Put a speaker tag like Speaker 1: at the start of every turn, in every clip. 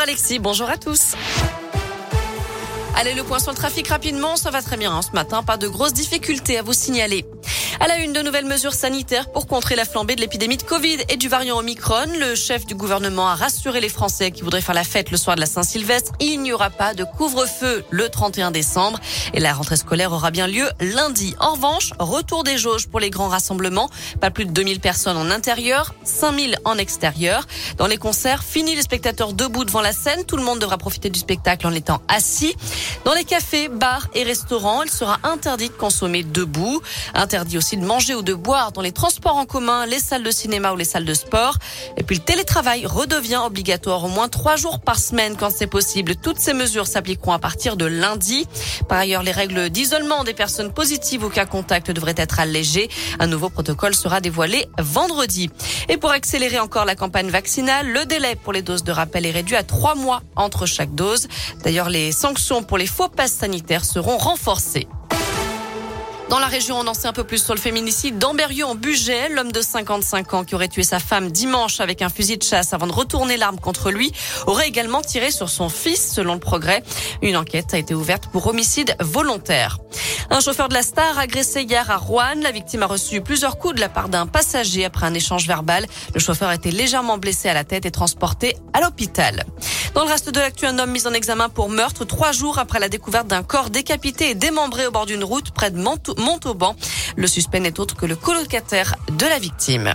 Speaker 1: Alexis, bonjour à tous. Allez, le point sur le trafic rapidement, ça va très bien hein, ce matin, pas de grosses difficultés à vous signaler. À la une de nouvelles mesures sanitaires pour contrer la flambée de l'épidémie de Covid et du variant Omicron, le chef du gouvernement a rassuré les Français qui voudraient faire la fête le soir de la Saint-Sylvestre. Il n'y aura pas de couvre-feu le 31 décembre et la rentrée scolaire aura bien lieu lundi. En revanche, retour des jauges pour les grands rassemblements. Pas plus de 2000 personnes en intérieur, 5000 en extérieur. Dans les concerts, fini les spectateurs debout devant la scène. Tout le monde devra profiter du spectacle en étant assis. Dans les cafés, bars et restaurants, il sera interdit de consommer debout. Interdit aussi de manger ou de boire dans les transports en commun, les salles de cinéma ou les salles de sport. Et puis le télétravail redevient obligatoire au moins trois jours par semaine quand c'est possible. Toutes ces mesures s'appliqueront à partir de lundi. Par ailleurs, les règles d'isolement des personnes positives ou cas contact devraient être allégées. Un nouveau protocole sera dévoilé vendredi. Et pour accélérer encore la campagne vaccinale, le délai pour les doses de rappel est réduit à trois mois entre chaque dose. D'ailleurs, les sanctions pour les faux passes sanitaires seront renforcées. Dans la région, on en sait un peu plus sur le féminicide d'Amberieu en Bugey. L'homme de 55 ans qui aurait tué sa femme dimanche avec un fusil de chasse avant de retourner l'arme contre lui aurait également tiré sur son fils, selon le progrès. Une enquête a été ouverte pour homicide volontaire. Un chauffeur de la Star agressé hier à Rouen. La victime a reçu plusieurs coups de la part d'un passager après un échange verbal. Le chauffeur a été légèrement blessé à la tête et transporté à l'hôpital. Dans le reste de l'actu, un homme mis en examen pour meurtre trois jours après la découverte d'un corps décapité et démembré au bord d'une route près de Montauban. Le suspect n'est autre que le colocataire de la victime.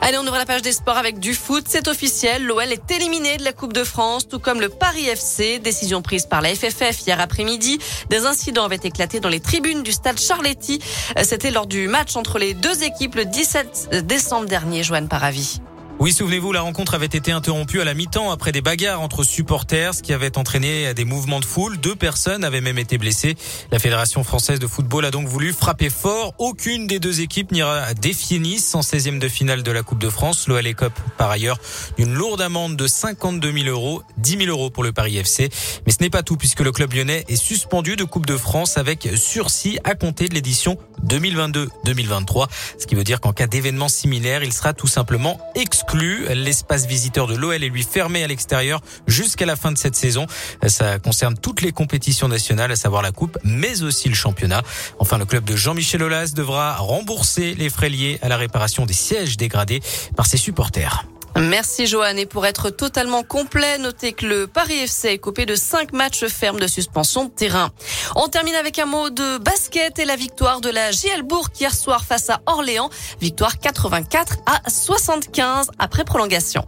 Speaker 1: Allez, on ouvre la page des sports avec du foot. C'est officiel. L'OL est éliminé de la Coupe de France, tout comme le Paris FC. Décision prise par la FFF hier après-midi. Des incidents avaient éclaté dans les tribunes du stade Charletti. C'était lors du match entre les deux équipes le 17 décembre dernier, Joanne Paravi.
Speaker 2: Oui, souvenez-vous, la rencontre avait été interrompue à la mi-temps après des bagarres entre supporters, ce qui avait entraîné des mouvements de foule. Deux personnes avaient même été blessées. La Fédération française de football a donc voulu frapper fort. Aucune des deux équipes n'ira défier Nice en 16e de finale de la Coupe de France. L'OL Cop, par ailleurs, une lourde amende de 52 000 euros, 10 000 euros pour le Paris FC. Mais ce n'est pas tout puisque le club lyonnais est suspendu de Coupe de France avec sursis à compter de l'édition 2022-2023. Ce qui veut dire qu'en cas d'événement similaire, il sera tout simplement exclu L'espace visiteur de l'OL est lui fermé à l'extérieur jusqu'à la fin de cette saison. Ça concerne toutes les compétitions nationales, à savoir la Coupe, mais aussi le championnat. Enfin, le club de Jean-Michel Aulas devra rembourser les frais liés à la réparation des sièges dégradés par ses supporters.
Speaker 1: Merci Johan. Pour être totalement complet, notez que le Paris FC est coupé de cinq matchs fermes de suspension de terrain. On termine avec un mot de basket et la victoire de la JL hier soir face à Orléans. Victoire 84 à 75 après prolongation.